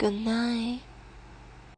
Good night.